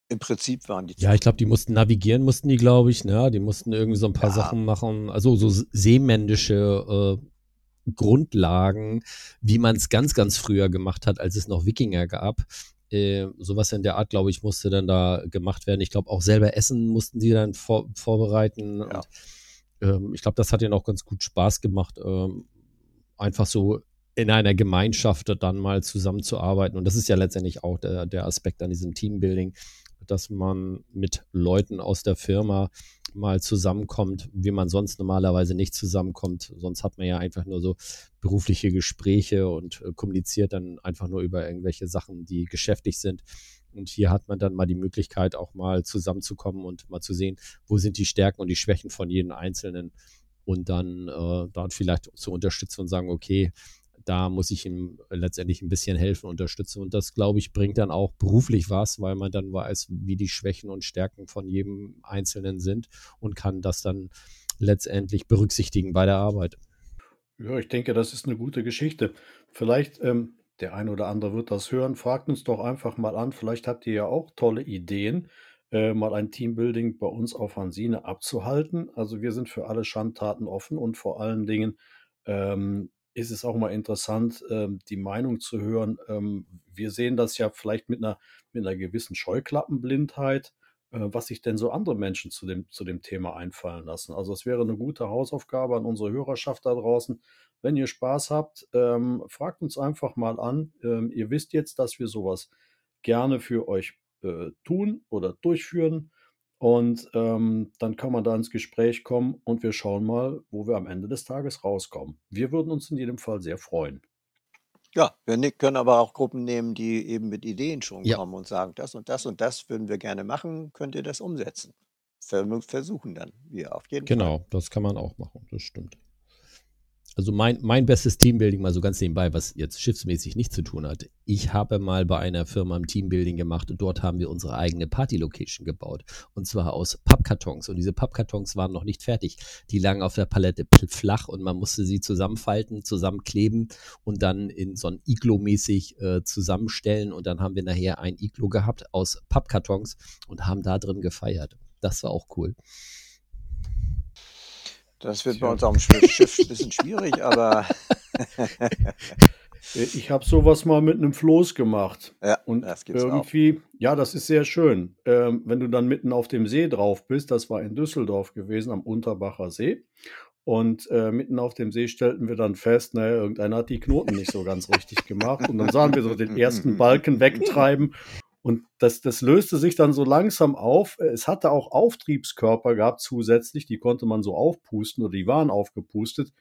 im Prinzip waren die Ja, ich glaube, die mussten navigieren, mussten die, glaube ich, ne? Die mussten irgendwie so ein paar Ja. Sachen machen, also so seemännische äh, Grundlagen, wie man es ganz, ganz früher gemacht hat, als es noch Wikinger gab. Äh, sowas in der Art, glaube ich, musste dann da gemacht werden. Ich glaube, auch selber Essen mussten sie dann vor, vorbereiten. Ja. Und, ähm, ich glaube, das hat ihnen auch ganz gut Spaß gemacht, ähm, einfach so in einer Gemeinschaft dann mal zusammenzuarbeiten. Und das ist ja letztendlich auch der, der Aspekt an diesem Teambuilding, dass man mit Leuten aus der Firma mal zusammenkommt, wie man sonst normalerweise nicht zusammenkommt. Sonst hat man ja einfach nur so berufliche Gespräche und äh, kommuniziert dann einfach nur über irgendwelche Sachen, die geschäftig sind. Und hier hat man dann mal die Möglichkeit, auch mal zusammenzukommen und mal zu sehen, wo sind die Stärken und die Schwächen von jedem Einzelnen und dann äh, dort vielleicht zu unterstützen und sagen, okay, da muss ich ihm letztendlich ein bisschen helfen, unterstützen. Und das, glaube ich, bringt dann auch beruflich was, weil man dann weiß, wie die Schwächen und Stärken von jedem Einzelnen sind und kann das dann letztendlich berücksichtigen bei der Arbeit. Ja, ich denke, das ist eine gute Geschichte. Vielleicht, ähm, der eine oder andere wird das hören. Fragt uns doch einfach mal an. Vielleicht habt ihr ja auch tolle Ideen, äh, mal ein Teambuilding bei uns auf Hansine abzuhalten. Also wir sind für alle Schandtaten offen und vor allen Dingen ähm, ist es auch mal interessant, ähm, die Meinung zu hören. Ähm, wir sehen das ja vielleicht mit einer, mit einer gewissen Scheuklappenblindheit, äh, was sich denn so andere Menschen zu dem, zu dem Thema einfallen lassen. Also es wäre eine gute Hausaufgabe an unsere Hörerschaft da draußen. Wenn ihr Spaß habt, ähm, fragt uns einfach mal an. Ähm, ihr wisst jetzt, dass wir sowas gerne für euch äh, tun oder durchführen. Und ähm, dann kann man da ins Gespräch kommen und wir schauen mal, wo wir am Ende des Tages rauskommen. Wir würden uns in jedem Fall sehr freuen. Ja, wir können aber auch Gruppen nehmen, die eben mit Ideen schon Ja. kommen und sagen, das und das und das würden wir gerne machen, könnt ihr das umsetzen? Ver versuchen dann wir auf jeden Fall. Genau, das kann man auch machen, das stimmt. Also mein, mein bestes Teambuilding, mal so ganz nebenbei, was jetzt schiffsmäßig nichts zu tun hat. Ich habe mal bei einer Firma ein Teambuilding gemacht und dort haben wir unsere eigene Party-Location gebaut. Und zwar aus Pappkartons. Und diese Pappkartons waren noch nicht fertig. Die lagen auf der Palette flach und man musste sie zusammenfalten, zusammenkleben und dann in so ein Iglo-mäßig äh, zusammenstellen. Und dann haben wir nachher ein Iglo gehabt aus Pappkartons und haben da drin gefeiert. Das war auch cool. Das wird bei uns auf dem Schiff ein bisschen schwierig, aber <laughs> Äh, Ich habe sowas mal mit einem Floß gemacht. ja, Und das gibt's auch. irgendwie, ja, das ist sehr schön. Ähm, wenn du dann mitten auf dem See drauf bist, das war in Düsseldorf gewesen, am Unterbacher See. Und äh, mitten auf dem See stellten wir dann fest, naja, irgendeiner hat die Knoten nicht so ganz richtig gemacht. Und dann sahen wir so den ersten Balken wegtreiben. Und das, das löste sich dann so langsam auf. Es hatte auch Auftriebskörper gehabt zusätzlich, die konnte man so aufpusten oder die waren aufgepustet.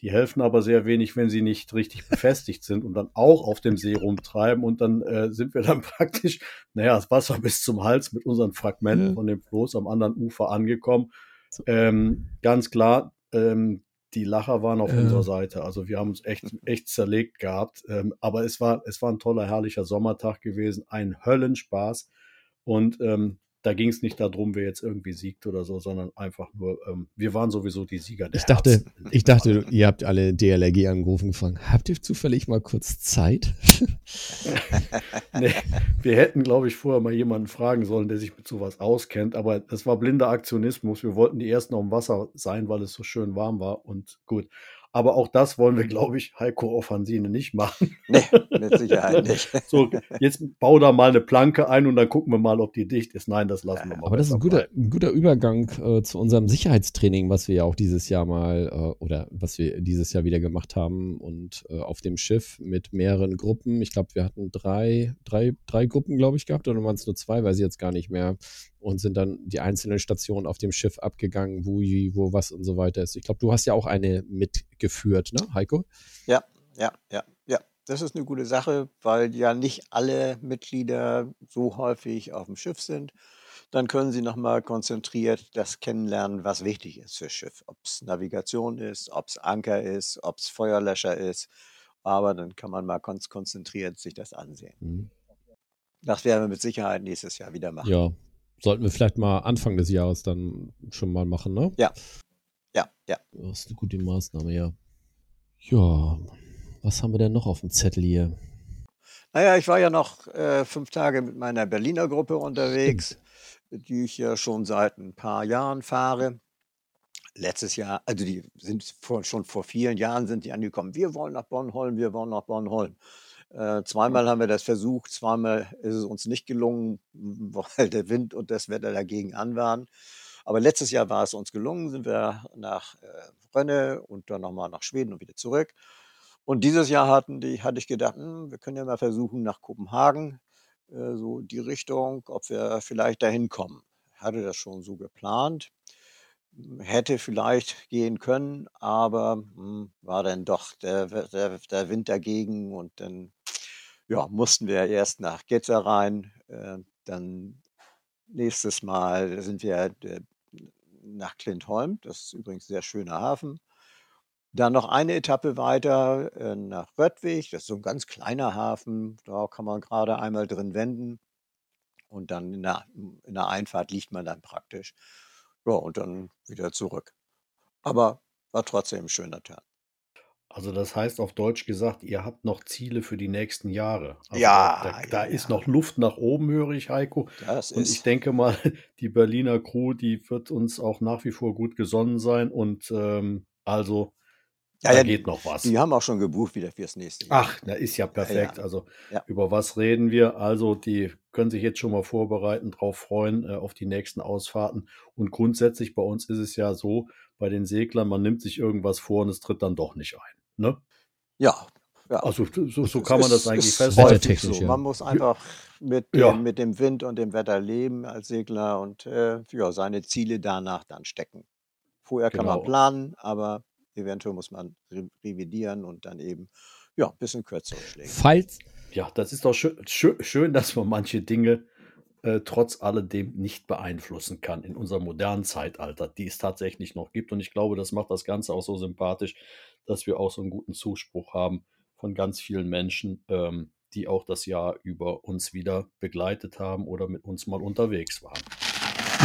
Die helfen aber sehr wenig, wenn sie nicht richtig <laughs> befestigt sind und dann auch auf dem See rumtreiben. Und dann äh, sind wir dann <laughs> praktisch, naja, das Wasser bis zum Hals mit unseren Fragmenten Ja. von dem Floß am anderen Ufer angekommen. Ähm, ganz klar, ähm, die Lacher waren auf Ja. unserer Seite. Also wir haben uns echt, echt zerlegt gehabt. Ähm, aber es war, es war ein toller, herrlicher Sommertag gewesen. Ein Höllenspaß. Und ähm, da ging es nicht darum, wer jetzt irgendwie siegt oder so, sondern einfach nur, ähm, wir waren sowieso die Sieger der Ich dachte, Herzen. ich dachte, ihr habt alle DLRG angerufen gefangen. Habt ihr zufällig mal kurz Zeit? <laughs> nee, wir hätten, glaube ich, vorher mal jemanden fragen sollen, der sich mit sowas auskennt, aber das war blinder Aktionismus. Wir wollten die Ersten auf dem Wasser sein, weil es so schön warm war und gut. Aber auch das wollen wir, glaube ich, Heiko Offensine nicht machen. <laughs> Nee, mit Sicherheit nicht. <laughs> So, jetzt bau da mal eine Planke ein und dann gucken wir mal, ob die dicht ist. Nein, das lassen wir mal. Aber das ist ein guter, ein guter Übergang äh, zu unserem Sicherheitstraining, was wir ja auch dieses Jahr mal äh, oder was wir dieses Jahr wieder gemacht haben und äh, auf dem Schiff mit mehreren Gruppen. Ich glaube, wir hatten drei, drei, drei Gruppen, glaube ich, gehabt oder waren es nur zwei, weiß ich jetzt gar nicht mehr. Und sind dann die einzelnen Stationen auf dem Schiff abgegangen, wo, wie, wo was und so weiter ist. Ich glaube, du hast ja auch eine mitgeführt, ne, Heiko? Ja, ja, ja, ja. Das ist eine gute Sache, weil ja nicht alle Mitglieder so häufig auf dem Schiff sind. Dann können sie nochmal konzentriert das kennenlernen, was wichtig ist fürs Schiff. Ob es Navigation ist, ob es Anker ist, ob es Feuerlöscher ist. Aber dann kann man mal ganz konzentriert sich das ansehen. Mhm. Das werden wir mit Sicherheit nächstes Jahr wieder machen. Ja. Sollten wir vielleicht mal Anfang des Jahres dann schon mal machen, ne? Ja. Ja, ja. Das ist eine gute Maßnahme, ja. Ja, was haben wir denn noch auf dem Zettel hier? Naja, ich war ja noch äh, fünf Tage mit meiner Berliner Gruppe unterwegs, die ich ja schon seit ein paar Jahren fahre. Letztes Jahr, also die sind vor, schon vor vielen Jahren sind die angekommen. Wir wollen nach Bornholm, wir wollen nach Bornholm. Äh, zweimal haben wir das versucht, zweimal ist es uns nicht gelungen, <laughs> weil der Wind und das Wetter dagegen an waren. Aber letztes Jahr war es uns gelungen, sind wir nach äh, Rönne und dann nochmal nach Schweden und wieder zurück. Und dieses Jahr hatten die, hatte ich gedacht, hm, wir können ja mal versuchen nach Kopenhagen, äh, so die Richtung, ob wir vielleicht dahin kommen. Hatte das schon so geplant, hätte vielleicht gehen können, aber hm, war dann doch der, der, der Wind dagegen und dann ja, mussten wir erst nach Getzer rein, äh, dann nächstes Mal sind wir äh, nach Klintholm, das ist übrigens ein sehr schöner Hafen. Dann noch eine Etappe weiter äh, nach Röttwig, das ist so ein ganz kleiner Hafen, da kann man gerade einmal drin wenden und dann in der, in der Einfahrt liegt man dann praktisch. Ja, und dann wieder zurück. Aber war trotzdem ein schöner Turn. Also das heißt auf Deutsch gesagt, ihr habt noch Ziele für die nächsten Jahre. Also Ja, da, da, da ja, ist ja. noch Luft nach oben, höre ich, Heiko. Das Und ich ist, denke mal, <laughs> die Berliner Crew, die wird uns auch nach wie vor gut gesonnen sein. Und ähm, also, ja, da ja, geht noch was. die haben auch schon gebucht wieder fürs nächste Jahr. Ach, na, ist ja perfekt. Also, über was reden wir? Also, die können sich jetzt schon mal vorbereiten, drauf freuen, äh, auf die nächsten Ausfahrten. Und grundsätzlich bei uns ist es ja so, bei den Seglern, man nimmt sich irgendwas vor und es tritt dann doch nicht ein. Ne? Ja, ja. Also, so, so kann man das ist- eigentlich ist festhalten. so. ja. Man muss einfach mit dem, Ja. mit dem Wind und dem Wetter leben als Segler und äh, ja, seine Ziele danach dann stecken. Vorher kann man Genau. planen, aber eventuell muss man re revidieren und dann eben ja, ein bisschen kürzere Schläge. Falls, Ja, das ist doch schön, schön, schön dass man manche Dinge äh, trotz alledem nicht beeinflussen kann in unserem modernen Zeitalter, die es tatsächlich noch gibt. Und ich glaube, das macht das Ganze auch so sympathisch, dass wir auch so einen guten Zuspruch haben von ganz vielen Menschen, ähm, die auch das Jahr über uns wieder begleitet haben oder mit uns mal unterwegs waren.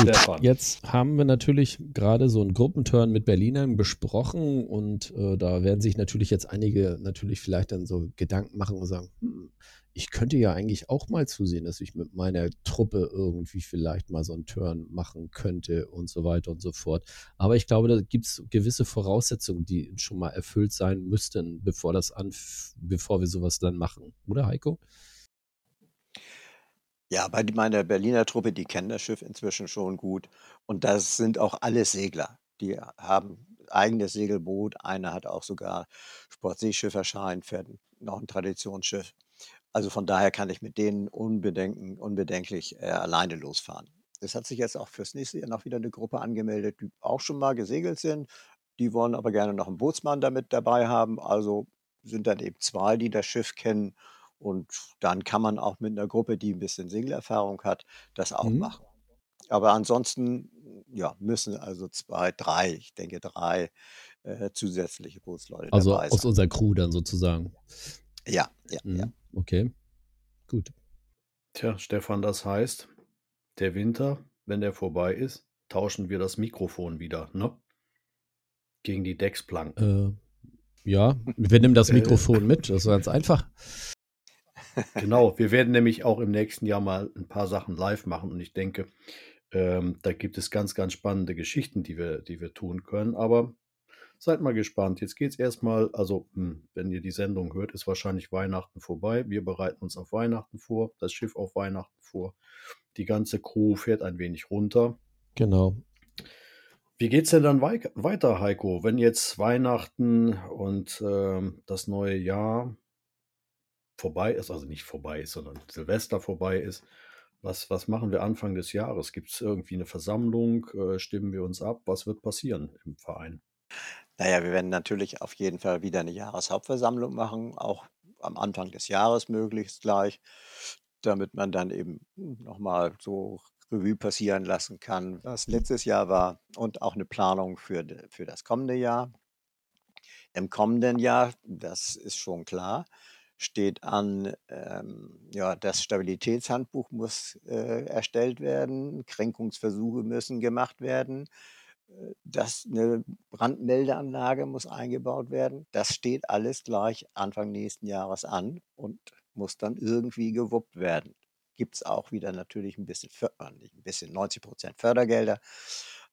Stefan. Jetzt haben wir natürlich gerade so einen Gruppenturn mit Berlinern besprochen und äh, da werden sich natürlich jetzt einige natürlich vielleicht dann so Gedanken machen und sagen, hm, ich könnte ja eigentlich auch mal zusehen, dass ich mit meiner Truppe irgendwie vielleicht mal so einen Turn machen könnte und so weiter und so fort. Aber ich glaube, da gibt es gewisse Voraussetzungen, die schon mal erfüllt sein müssten, bevor das anf bevor wir sowas dann machen. Oder Heiko? Ja, bei meiner Berliner Truppe, die kennen das Schiff inzwischen schon gut. Und das sind auch alles Segler. Die haben eigenes Segelboot. Einer hat auch sogar Sportseeschifferschein, fährt noch ein Traditionsschiff. Also von daher kann ich mit denen unbedenken, unbedenklich äh, alleine losfahren. Es hat sich jetzt auch fürs nächste Jahr noch wieder eine Gruppe angemeldet, die auch schon mal gesegelt sind. Die wollen aber gerne noch einen Bootsmann damit dabei haben. Also sind dann eben zwei, die das Schiff kennen. Und dann kann man auch mit einer Gruppe, die ein bisschen Segelerfahrung hat, das auch Mhm. machen. Aber ansonsten, ja, müssen also zwei, drei, ich denke drei äh, zusätzliche Bootsleute Also dabei aus sein. unserer Crew dann sozusagen. Ja, ja, Mhm. ja. Okay, gut. Tja, Stefan, das heißt, der Winter, wenn der vorbei ist, tauschen wir das Mikrofon wieder, ne? Gegen die Decksplanken. Äh, ja, wir nehmen das Äh. Mikrofon mit. Das ist ganz einfach. Genau, wir werden nämlich auch im nächsten Jahr mal ein paar Sachen live machen und ich denke, ähm, da gibt es ganz, ganz spannende Geschichten, die wir, die wir tun können. Aber seid mal gespannt. Jetzt geht es erstmal, also hm, wenn ihr die Sendung hört, ist wahrscheinlich Weihnachten vorbei. Wir bereiten uns auf Weihnachten vor, das Schiff auf Weihnachten vor. Die ganze Crew fährt ein wenig runter. Genau. Wie geht's denn dann wei weiter, Heiko? Wenn jetzt Weihnachten und ähm, das neue Jahr vorbei ist, also nicht vorbei ist, sondern Silvester vorbei ist, was, was machen wir Anfang des Jahres? Gibt es irgendwie eine Versammlung? Äh, stimmen wir uns ab? Was wird passieren im Verein? Naja, wir werden natürlich auf jeden Fall wieder eine Jahreshauptversammlung machen, auch am Anfang des Jahres möglichst gleich, damit man dann eben nochmal so Revue passieren lassen kann, was letztes Jahr war und auch eine Planung für, für das kommende Jahr. Im kommenden Jahr, das ist schon klar, steht an, ähm, ja, das Stabilitätshandbuch muss äh, erstellt werden, Kränkungsversuche müssen gemacht werden, äh, dass eine Brandmeldeanlage muss eingebaut werden. Das steht alles gleich Anfang nächsten Jahres an und muss dann irgendwie gewuppt werden. Gibt es auch wieder natürlich ein bisschen, äh, ein bisschen 90 Prozent Fördergelder,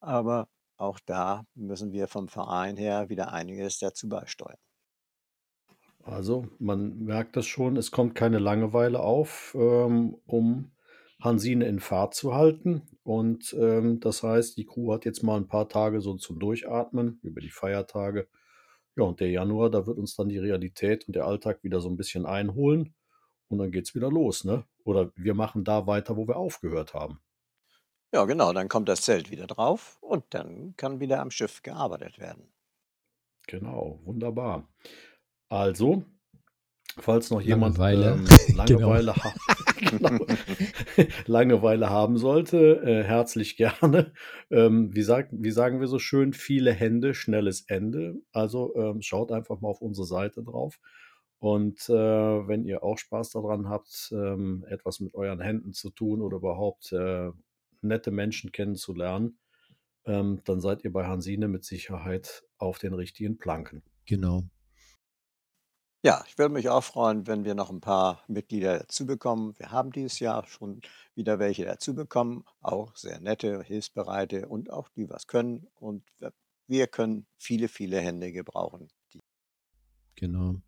aber auch da müssen wir vom Verein her wieder einiges dazu beisteuern. Also, man merkt das schon, es kommt keine Langeweile auf, ähm, um Hansine in Fahrt zu halten. Und ähm, das heißt, die Crew hat jetzt mal ein paar Tage so zum Durchatmen über die Feiertage. Ja, und der Januar, da wird uns dann die Realität und der Alltag wieder so ein bisschen einholen. Und dann geht's wieder los, ne? Oder wir machen da weiter, wo wir aufgehört haben. Ja, genau, dann kommt das Zelt wieder drauf und dann kann wieder am Schiff gearbeitet werden. Genau, wunderbar. Also, falls noch jemand Langeweile. ähm, <laughs> Genau. Langeweile, ha <laughs> genau. <laughs> Langeweile haben sollte, äh, herzlich gerne. Ähm, wie, sagt, wie sagen wir so schön, viele Hände, schnelles Ende. Also ähm, schaut einfach mal auf unsere Seite drauf. Und äh, wenn ihr auch Spaß daran habt, ähm, etwas mit euren Händen zu tun oder überhaupt äh, nette Menschen kennenzulernen, ähm, dann seid ihr bei Hansine mit Sicherheit auf den richtigen Planken. Genau. Ja, ich würde mich auch freuen, wenn wir noch ein paar Mitglieder dazu bekommen. Wir haben dieses Jahr schon wieder welche dazu bekommen, auch sehr nette, hilfsbereite und auch die was können. Und wir- können viele, viele Hände gebrauchen. Genau.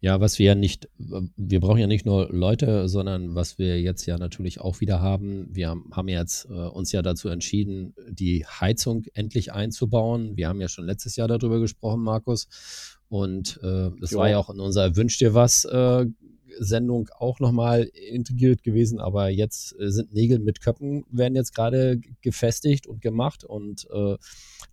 Ja, was wir ja nicht, wir brauchen ja nicht nur Leute, sondern was wir jetzt ja natürlich auch wieder haben, wir haben jetzt äh, uns ja dazu entschieden, die Heizung endlich einzubauen. Wir haben ja schon letztes Jahr darüber gesprochen, Markus. Und äh, das Ja. war ja auch in unserer Wünsch dir was äh, Sendung auch nochmal integriert gewesen, aber jetzt äh, sind Nägel mit Köppen, werden jetzt gerade gefestigt und gemacht und äh,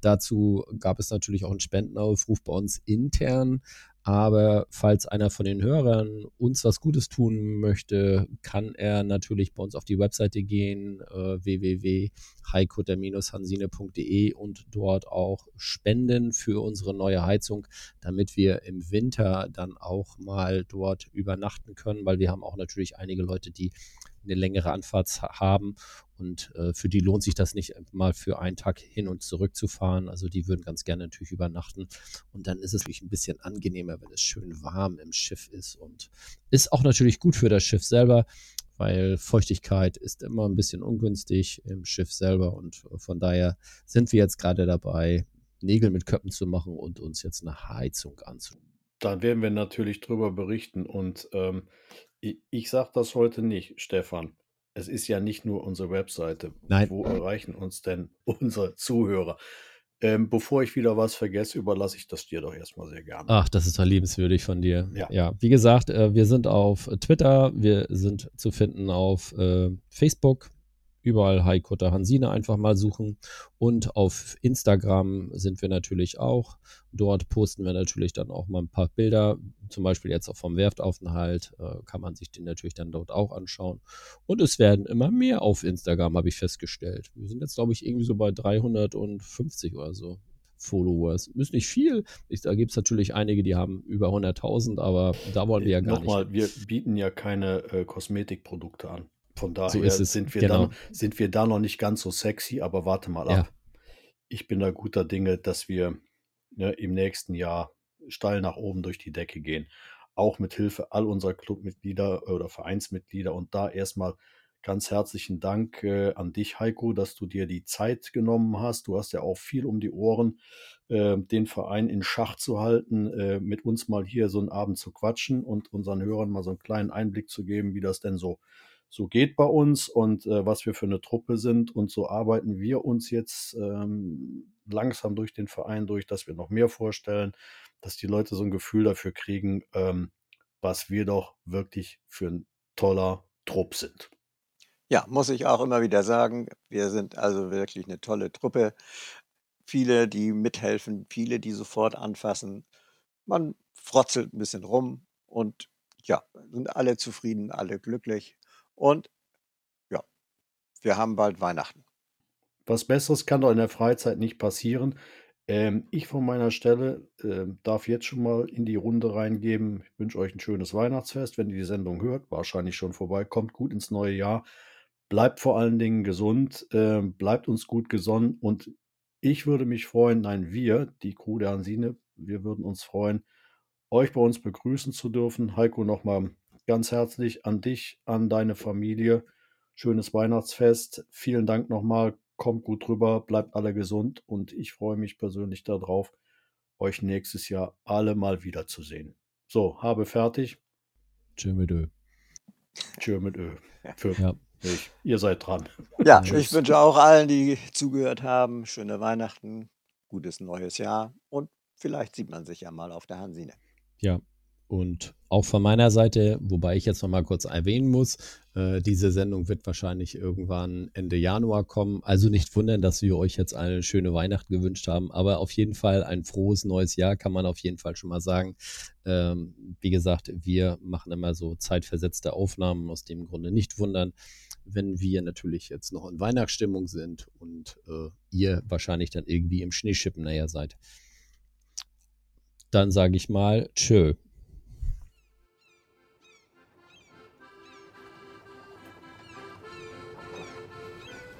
dazu gab es natürlich auch einen Spendenaufruf bei uns intern. Aber falls einer von den Hörern uns was Gutes tun möchte, kann er natürlich bei uns auf die Webseite gehen, äh, www.heikutter-hansine.de und dort auch spenden für unsere neue Heizung, damit wir im Winter dann auch mal dort übernachten können, weil wir haben auch natürlich einige Leute, die eine längere Anfahrt haben und äh, für die lohnt sich das nicht mal für einen Tag hin und zurück zu fahren. Also die würden ganz gerne natürlich übernachten und dann ist es natürlich ein bisschen angenehmer, wenn es schön warm im Schiff ist und ist auch natürlich gut für das Schiff selber, weil Feuchtigkeit ist immer ein bisschen ungünstig im Schiff selber und von daher sind wir jetzt gerade dabei, Nägel mit Köppen zu machen und uns jetzt eine Heizung anzuschauen. Da werden wir natürlich drüber berichten. Und ähm, ich, ich sage das heute nicht, Stefan. Es ist ja nicht nur unsere Webseite. Nein. Wo erreichen uns denn <laughs> unsere Zuhörer? Ähm, bevor ich wieder was vergesse, überlasse ich das dir doch erstmal sehr gerne. Ach, das ist doch liebenswürdig von dir. Ja. ja wie gesagt, äh, wir sind auf Twitter, wir sind zu finden auf äh, Facebook, überall Heikutter Hansine einfach mal suchen und auf Instagram sind wir natürlich auch. Dort posten wir natürlich dann auch mal ein paar Bilder, zum Beispiel jetzt auch vom Werftaufenthalt, äh, kann man sich den natürlich dann dort auch anschauen. Und es werden immer mehr auf Instagram, habe ich festgestellt. Wir sind jetzt, glaube ich, irgendwie so bei 350 oder so. Followers. Ist nicht viel. Ich, da gibt es natürlich einige, die haben über 100.000, aber da wollen wir ja gar Nochmal, nicht. wir bieten ja keine äh, Kosmetikprodukte an. Von daher So ist sind, wir genau. da, sind wir da noch nicht ganz so sexy, aber warte mal ab. Ja. Ich bin da guter Dinge, dass wir ne, im nächsten Jahr steil nach oben durch die Decke gehen. Auch mit Hilfe all unserer Clubmitglieder oder Vereinsmitglieder. Und da erstmal ganz herzlichen Dank äh, an dich, Heiko, dass du dir die Zeit genommen hast. Du hast ja auch viel um die Ohren, äh, den Verein in Schach zu halten, äh, mit uns mal hier so einen Abend zu quatschen und unseren Hörern mal so einen kleinen Einblick zu geben, wie das denn so so geht bei uns und äh, was wir für eine Truppe sind. Und so arbeiten wir uns jetzt ähm, langsam durch den Verein durch, dass wir noch mehr vorstellen, dass die Leute so ein Gefühl dafür kriegen, ähm, was wir doch wirklich für ein toller Trupp sind. Ja, muss ich auch immer wieder sagen, wir sind also wirklich eine tolle Truppe. Viele, die mithelfen, viele, die sofort anfassen. Man frotzelt ein bisschen rum und ja, sind alle zufrieden, alle glücklich. Und ja, wir haben bald Weihnachten. Was Besseres kann doch in der Freizeit nicht passieren. Ähm, ich von meiner Stelle ähm, darf jetzt schon mal in die Runde reingeben. Ich wünsche euch ein schönes Weihnachtsfest, wenn ihr die Sendung hört. Wahrscheinlich schon vorbei. Kommt gut ins neue Jahr. Bleibt vor allen Dingen gesund. ähm, bleibt uns gut gesonnen. Und ich würde mich freuen, nein, wir, die Crew der Hansine, wir würden uns freuen, euch bei uns begrüßen zu dürfen. Heiko, nochmal ganz herzlich an dich, an deine Familie. Schönes Weihnachtsfest. Vielen Dank nochmal. Kommt gut rüber, bleibt alle gesund und ich freue mich persönlich darauf, euch nächstes Jahr alle mal wiederzusehen. So, habe fertig. Tschö mit Ö. Tschö mit Ö. Für Ja. mich. Ihr seid dran. Ja, Tschüss. ich wünsche auch allen, die zugehört haben, schöne Weihnachten, gutes neues Jahr und vielleicht sieht man sich ja mal auf der Hansine. Ja, und auch von meiner Seite, wobei ich jetzt noch mal kurz erwähnen muss, äh, diese Sendung wird wahrscheinlich irgendwann Ende Januar kommen. Also nicht wundern, dass wir euch jetzt eine schöne Weihnacht gewünscht haben, aber auf jeden Fall ein frohes neues Jahr kann man auf jeden Fall schon mal sagen. Ähm, wie gesagt, wir machen immer so zeitversetzte Aufnahmen, aus dem Grunde nicht wundern, wenn wir natürlich jetzt noch in Weihnachtsstimmung sind und äh, ihr wahrscheinlich dann irgendwie im Schneeschippen näher seid. Dann sage ich mal, tschö.